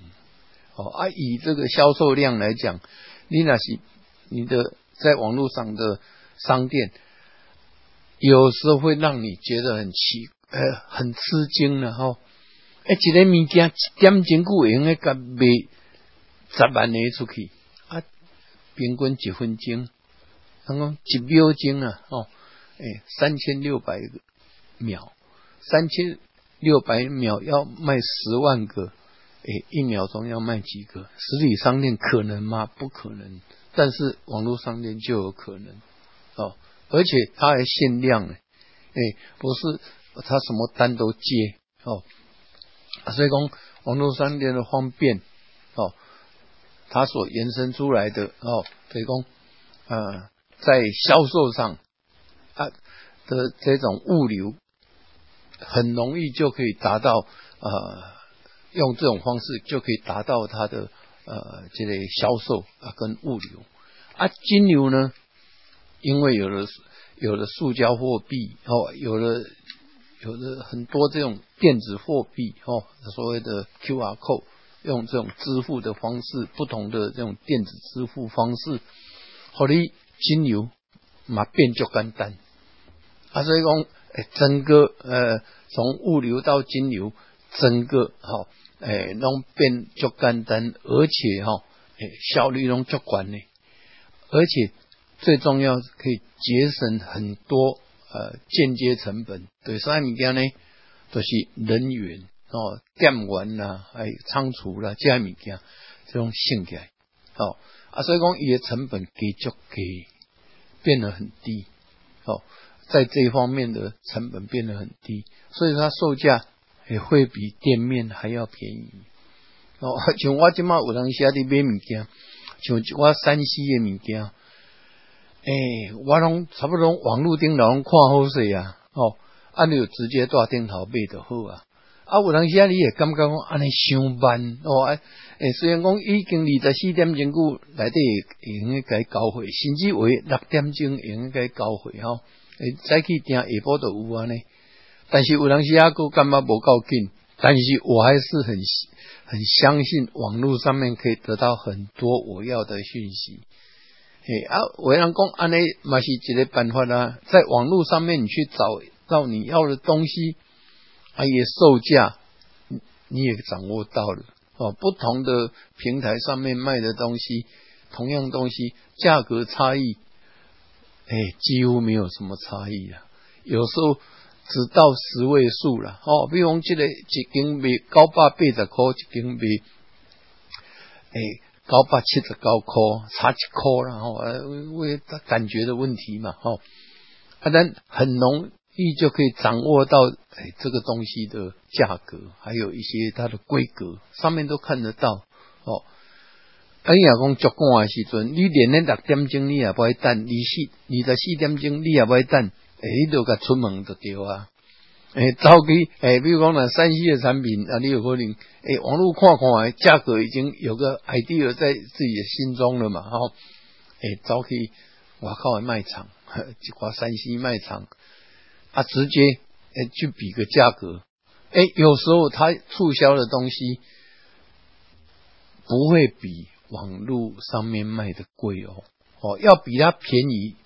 A: 哦，啊，以这个销售量来讲，你那是你的在网络上的商店，有时候会让你觉得很奇。呃，很吃惊了哈！哎，一个物件一点钟久用个卖十万的出去啊，平均一分钟，刚刚一秒钟啊，哦，哎，三千六百秒，三千六百秒要卖十万个，哎，一秒钟要卖几个？实体商店可能吗？不可能，但是网络商店就有可能哦，而且它还限量呢，哎，不是。他什么单都接哦，所以讲网络商店的方便哦，它所延伸出来的哦，所以讲呃，在销售上啊的这种物流很容易就可以达到呃，用这种方式就可以达到它的呃这类销售啊跟物流啊金牛呢，因为有了有了塑胶货币哦，有了。有的很多这种电子货币哦，所谓的 QR code，用这种支付的方式，不同的这种电子支付方式，好你金牛嘛变就简单。啊，所以讲，诶，整个呃，从物流到金牛，整个哈，诶，拢变就简单，而且哈，诶，效率拢足高呢。而且最重要可以节省很多呃间接成本。对，啥物件呢？都是人员哦，店员啦，还有仓储啦，这物件这种性格哦啊，所以讲伊的成本给就给变得很低哦，在这一方面的成本变得很低，所以它售价也会比店面还要便宜哦。(laughs) 像我今麦有当时啊，伫买物件，像我山西的物件，诶，我拢差不多网络顶拢看好势啊，哦。啊，你就直接带顶头买就好啊！啊，有当时啊，你也感觉讲安尼上班哦，诶，虽然讲已经二十四点钟久内底应该交费，甚至为六点钟应该交费吼，诶，再去订下晡都有安尼。但是有当时啊，佫感觉无够紧，但是我还是很很相信网络上面可以得到很多我要的讯息。诶啊，为人讲安尼嘛是一个办法啦，在网络上面你去找。到你要的东西，啊，也售价，你也掌握到了哦。不同的平台上面卖的东西，同样东西价格差异，哎，几乎没有什么差异啊。有时候只到十位数了哦。比如这个一斤米九百八十块，一斤米哎九百七十九块，差一块然后呃，为感觉的问题嘛，哈，啊，但很容易就可以掌握到，哎，这个东西的价格，还有一些它的规格，上面都看得到哦。哎呀，讲足够的时阵，你连那六点钟你也不会等，二四二十四点钟你也不会等，哎，你都该出门就对啊。哎，早期哎，比如讲呢，山西的产品啊，你有可能哎，网络看看，价格已经有个 idea 在自己的心中了嘛，哈。哎，早期我靠，卖场，(laughs) 一挂山西卖场。啊，直接诶去比个价格，诶，有时候他促销的东西不会比网络上面卖的贵哦，哦，要比它便宜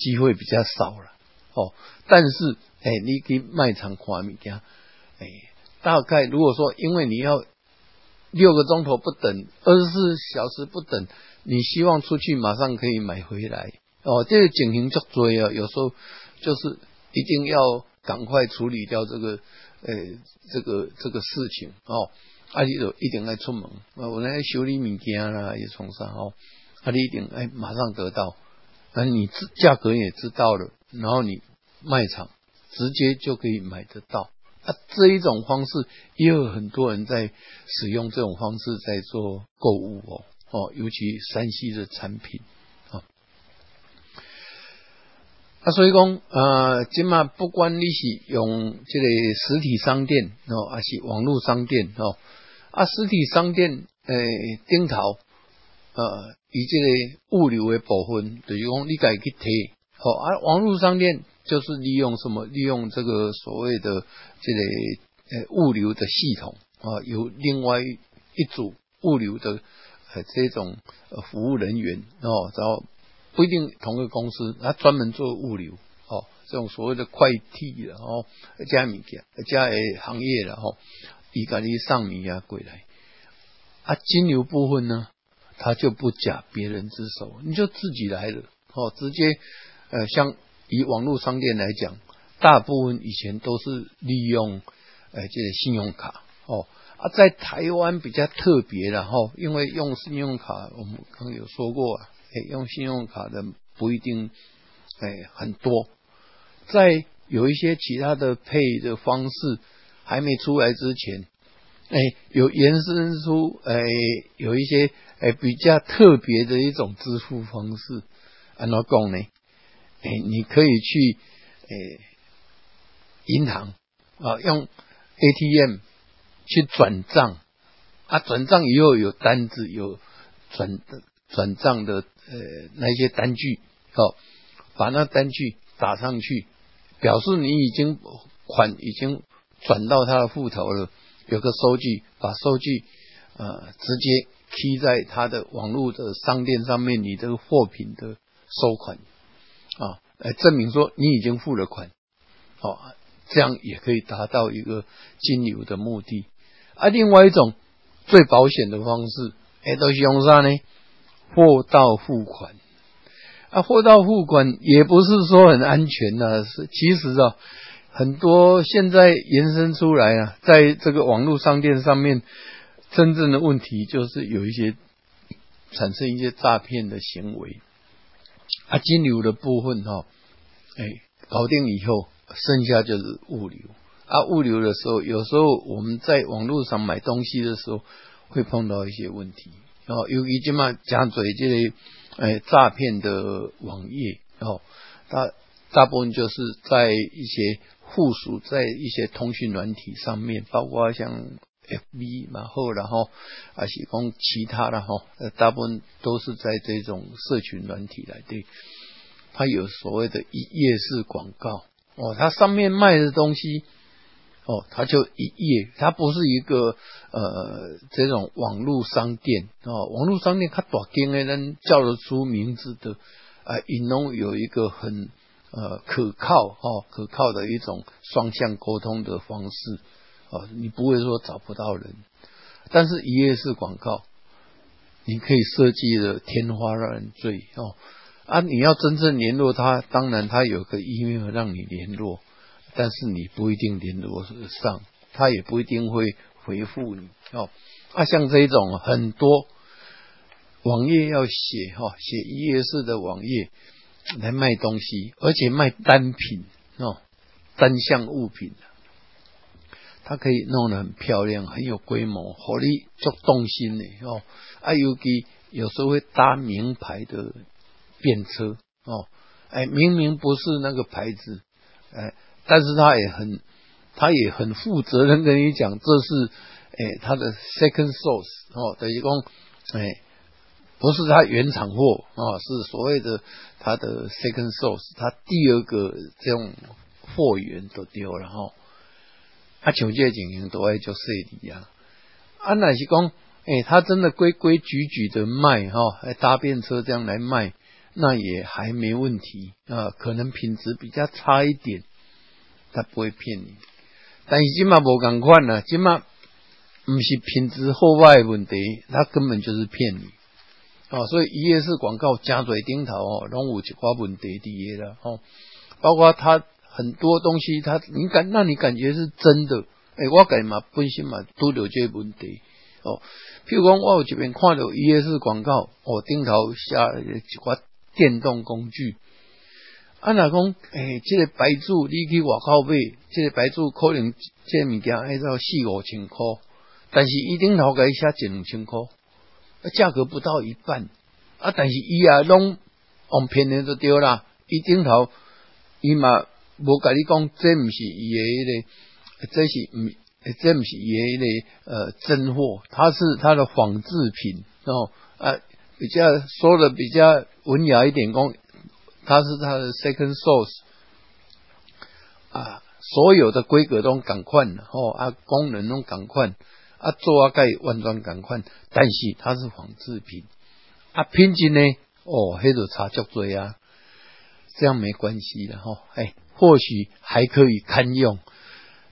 A: 机会比较少了哦。但是诶，你给卖场看物件，诶，大概如果说因为你要六个钟头不等，二十四小时不等，你希望出去马上可以买回来哦，这个景形足多啊，有时候就是。一定要赶快处理掉这个，呃，这个这个事情哦。啊，你就一定要出门啊，我来修理物件啦，也从啥哦。啊，你一定哎，马上得到，那，你价格也知道了，然后你卖场直接就可以买得到。啊，这一种方式也有很多人在使用这种方式在做购物哦哦，尤其山西的产品。啊，所以讲，呃，今嘛不管你是用这个实体商店哦，还是网络商店哦，啊，实体商店诶顶头，呃，以这个物流为部分，就是讲你家去提，好，啊，网络商店就是利用什么？利用这个所谓的这个呃物流的系统啊，有另外一组物流的呃这种呃服务人员哦，然后。不一定同一个公司，他专门做物流，哦，这种所谓的快递的哦，加米件、加诶行业的哦，伊家己上米啊过来，啊，金牛部分呢，他就不假别人之手，你就自己来了，哦，直接，呃，像以网络商店来讲，大部分以前都是利用，呃，这个信用卡，哦，啊，在台湾比较特别的哈，因为用信用卡，我们刚刚有说过啊。哎，用信用卡的不一定哎很多，在有一些其他的配的方式还没出来之前，哎，有延伸出哎有一些哎比较特别的一种支付方式，按怎讲呢？哎，你可以去哎银行啊用 ATM 去转账啊，转账以后有单子有转转账的。呃，那些单据，哦，把那单据打上去，表示你已经款已经转到他的户头了，有个收据，把收据呃直接贴在他的网络的商店上面，你这个货品的收款啊，来证明说你已经付了款，好，这样也可以达到一个金流的目的。啊，另外一种最保险的方式，哎，都是用啥呢？货到付款啊，货到付款也不是说很安全呐、是其实啊，很多现在延伸出来啊，在这个网络商店上面，真正的问题就是有一些产生一些诈骗的行为。啊，金流的部分哈、哎，搞定以后，剩下就是物流。啊，物流的时候，有时候我们在网络上买东西的时候，会碰到一些问题。哦，由于今嘛讲嘴这类，哎，诈骗的网页哦，大大部分就是在一些附属在一些通讯软体上面，包括像 FB 然后然后还是讲其他的哈，呃，大部分都是在这种社群软体来对，它有所谓的一页式广告哦，它上面卖的东西。哦，它就一页，它不是一个呃这种网络商店哦，网络商店它大间的人叫得出名字的啊，引农有一个很呃可靠哦可靠的一种双向沟通的方式哦，你不会说找不到人，但是一页式广告，你可以设计的天花乱坠哦啊，你要真正联络他，当然他有个 email 让你联络。但是你不一定联络上，他也不一定会回复你哦。啊，像这种很多网页要写哈，写一页式的网页来卖东西，而且卖单品哦，单项物品，它可以弄得很漂亮，很有规模，火力足动心的哦。啊，尤其有时候会搭名牌的便车哦，哎，明明不是那个牌子，哎。但是他也很，他也很负责任跟你讲，这是哎他的 second source 哦，等于讲哎不是他原厂货啊，是所谓的他的 second source，他第二个这种货源都丢了哈。啊，像这情形都爱做设理啊。啊，那是讲诶，他真的规规矩矩的卖哈，还搭便车这样来卖，那也还没问题啊，可能品质比较差一点。他不会骗你，但是今嘛无共款啦，今嘛不是品质后外问题，他根本就是骗你哦。所以一页式广告加嘴顶头哦，拢有一寡问题伫的哦。包括他很多东西，他你感让你感觉是真的，哎、我感觉嘛本身嘛都有这问题哦。譬如讲，我有这边看到一页式广告，哦，顶头下一寡电动工具。啊，若讲哎，即、这个牌子你去外口买，这个牌子可能即个物件爱到四五千块，但是伊顶头伊写一两千块，价格不到一半。啊，但是伊啊拢往骗人就对啦。伊顶头伊嘛无甲你讲，这毋是伊诶迄个，这是毋，这毋是伊诶迄个呃真货，它是它的仿制品哦。啊，比较说的比较文雅一点讲。它是它的 second source 啊，所有的规格都赶快哦啊，功能都赶快啊，做啊盖完全赶快，但是它是仿制品啊，品质呢哦，黑度差足多啊，这样没关系的哈，哎，或许还可以堪用，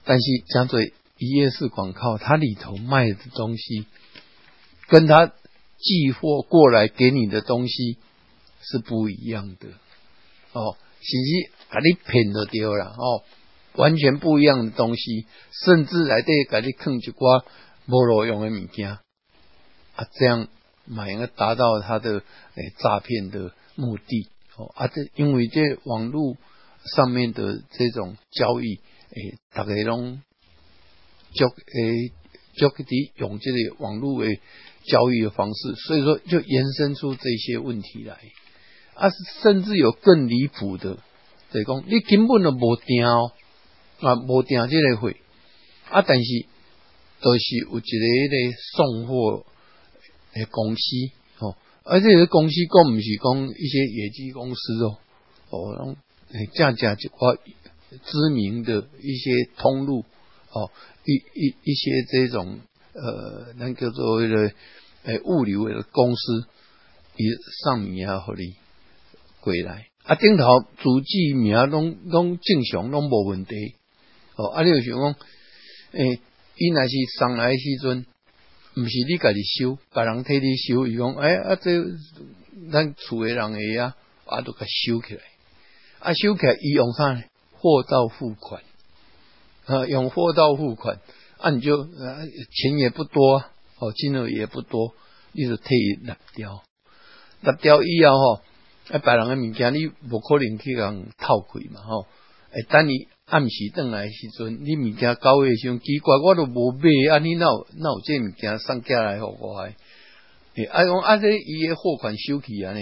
A: 但是讲做一页式广告，它里头卖的东西，跟它寄货过来给你的东西是不一样的。哦，信息把你骗都丢了。哦，完全不一样的东西，甚至来对给你坑一寡无路用的物件。啊，这样买个达到他的诶诈骗的目的。哦啊，这因为这网络上面的这种交易诶，大家拢就诶就的用这个网络诶交易的方式，所以说就延伸出这些问题来。啊，甚至有更离谱的，就是讲你根本都无订哦，啊，无订这个会啊，但是都是有一个咧送货的公司哦，而且个公司讲毋是讲一些野鸡公司哦，哦，这这一块知名的一些通路哦，一一一些这种呃，那叫做的诶物流的公司，以上面也合理。过来啊！顶头主机名拢拢正常，拢无问题。哦，啊，你有想讲，诶，伊若是上来时阵，毋是你家己收，别人替你收，伊讲，哎啊，这咱厝诶人诶啊，啊都甲收起来，啊收起来伊用啥？货到付款，啊用货到付款，啊你就啊钱也不多，哦金额也不多，你就替伊拿掉，拿掉以后吼，啊别人嘅物件你无可能去人偷开嘛吼，诶等你暗时转来时阵，你物件到位时奇怪，我都无买，啊你哪有哪有这物件送过来互我诶？诶，啊讲啊这伊诶货款收起啊呢？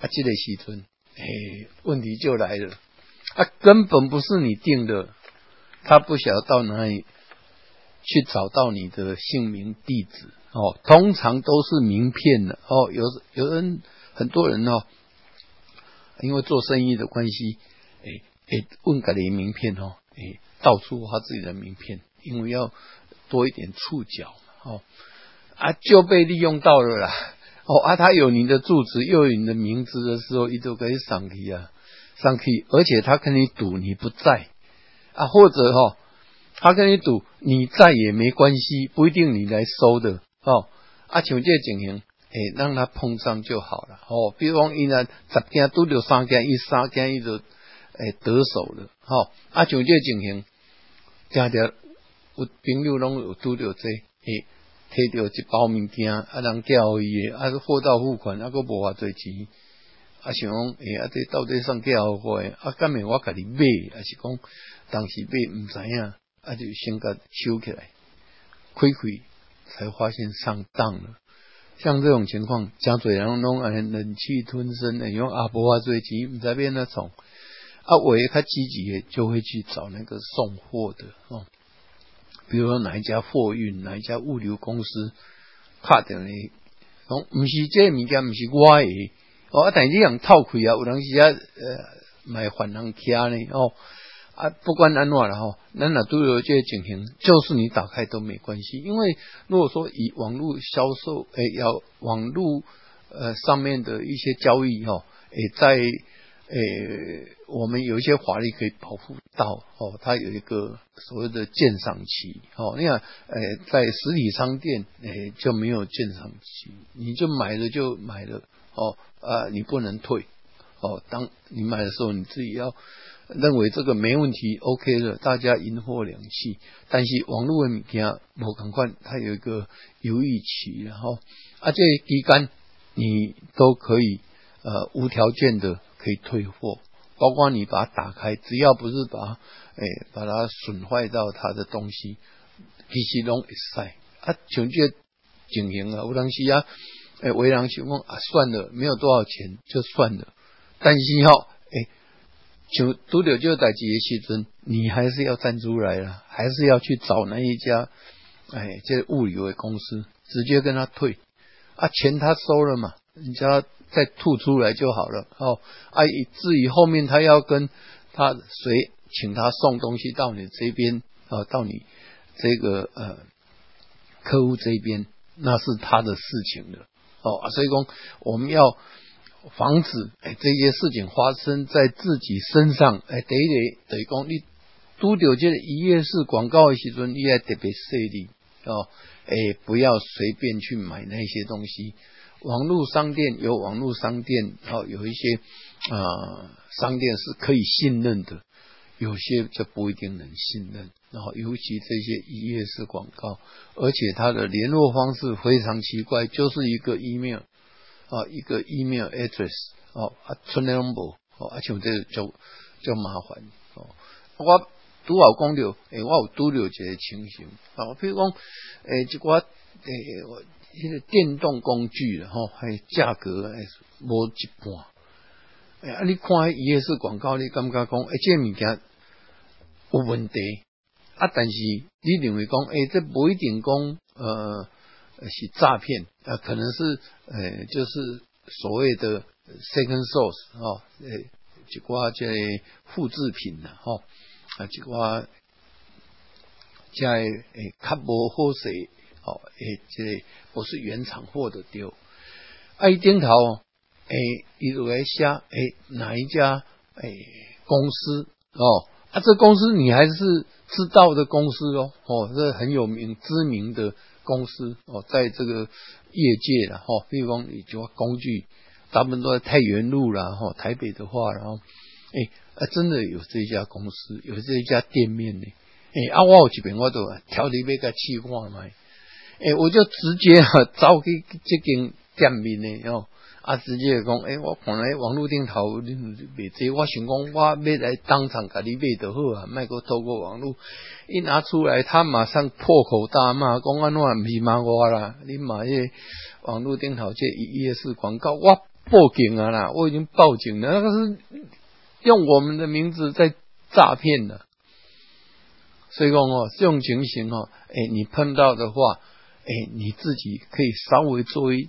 A: 啊，这个时阵，哎，问题就来了，啊，根本不是你定的，他不晓得到哪里去找到你的姓名地址。哦，通常都是名片的。哦，有有人很多人哦，因为做生意的关系，诶诶，问个你名片哦，诶，到处发自己的名片，因为要多一点触角。哦，啊，就被利用到了啦。哦啊，他有你的住址，又有你的名字的时候，一都可以上去啊，上去，而且他跟你赌你不在啊，或者哈，他跟你赌你在也没关系，不一定你来收的哦。啊，像这情形，诶，让他碰上就好了哦。比如讲，伊呢十件都有三件，伊三件伊就诶得手了。哦，啊，像这情形，家家有朋友拢有拄着这诶。摕到一包物件，啊，人叫伊，啊，货到付款，啊，佫无偌侪钱，啊，想讲，诶，啊，这到底送叫互我？啊，干面我家己买，还是讲当时买毋知影，啊，就先甲收起来，开开才发现上当了。像这种情况，真侪人拢安忍气吞声的，用阿无偌侪钱，毋知变那种，啊，我也较积极，就会去找那个送货的哦。比如说哪一家货运，哪一家物流公司，拍电呢？讲唔是这物件，唔是我诶，哦，但是人套亏啊，有当时啊，呃，买反人卡呢，哦，啊，不管安怎了哈，咱哪都有这些情形，就是你打开都没关系，因为如果说以网络销售，诶，要网络呃上面的一些交易哈，诶，在。诶，我们有一些法律可以保护到哦，它有一个所谓的鉴赏期哦。你看，诶，在实体商店诶就没有鉴赏期，你就买了就买了哦啊，你不能退哦。当你买的时候，你自己要认为这个没问题，OK 的，大家银货两讫。但是网络的物件我赶快，它有一个犹豫期，然后啊，这期间你都可以呃无条件的。可以退货，包括你把它打开，只要不是把诶把它损坏到它的东西，其实拢会晒啊。像这情形啊，有当时啊，诶为人想讲啊，算了，没有多少钱就算了。但是哈，诶，就拄着这代志的时阵，你还是要站出来了，还是要去找那一家诶这物流的公司，直接跟他退啊，钱他收了嘛，人家。再吐出来就好了哦。啊，至于后面他要跟他谁请他送东西到你这边啊，到你这个呃客户这边，那是他的事情了哦。所以说我们要防止这些事情发生在自己身上。哎，第一个等于讲你拄到这个一页式广告的时阵，你也特别细腻哦。哎，不要随便去买那些东西。网络商店有网络商店，哦，有一些啊商店是可以信任的，有些就不一定能信任。然后尤其这些一页式广告，而且它的联络方式非常奇怪，就是一个 email 啊，一个 email address 哦，啊，存那种无哦，而且这就就麻烦哦。我拄好讲到，诶，我有拄到一个情形啊，比如讲，诶，一寡诶我。这个电动工具了哈，还价格诶无一半。哎呀，你看伊也是广告，你感觉讲，哎，这物件有问题啊？但是你认为讲，哎，这不一定讲，呃，是诈骗啊，可能是，呃，就是所谓的 second source 哦，呃，一寡这复制品了哈，啊，一寡在诶较无好势。哦，诶，这不是原厂货的丢，爱顶头，诶，一路来下，诶，哪一家诶公司哦？啊，这公司你还是知道的公司哦，哦，这很有名知名的公司哦，在这个业界了哈，比如讲你就工具大部分都在太原路啦，哈，台北的话，然后，哎，啊，真的有这家公司，有这一家店面呢，哎，啊，我有这边我都调你要个去看嘛，哎，我就直接哈走去这间店面呢，哦。啊，直接讲，诶、我本来网络顶头你卖这，我想讲，我要来当场甲你买就好啊，卖个透过网络一拿出来，他马上破口大骂，讲安怎唔是骂我啦？你骂这网络顶头这一页式广告，我报警啊啦！我已经报警了，那个是用我们的名字在诈骗的。所以讲哦，这种情形哦，诶、欸，你碰到的话，诶、你自己可以稍微做一。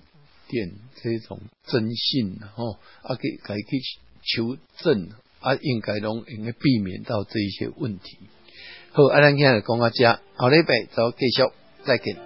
A: 点这种征信吼，啊，可以去求证啊，应该拢应该避免到这一些问题。好，阿兰今日讲到这，下礼拜再继续再见。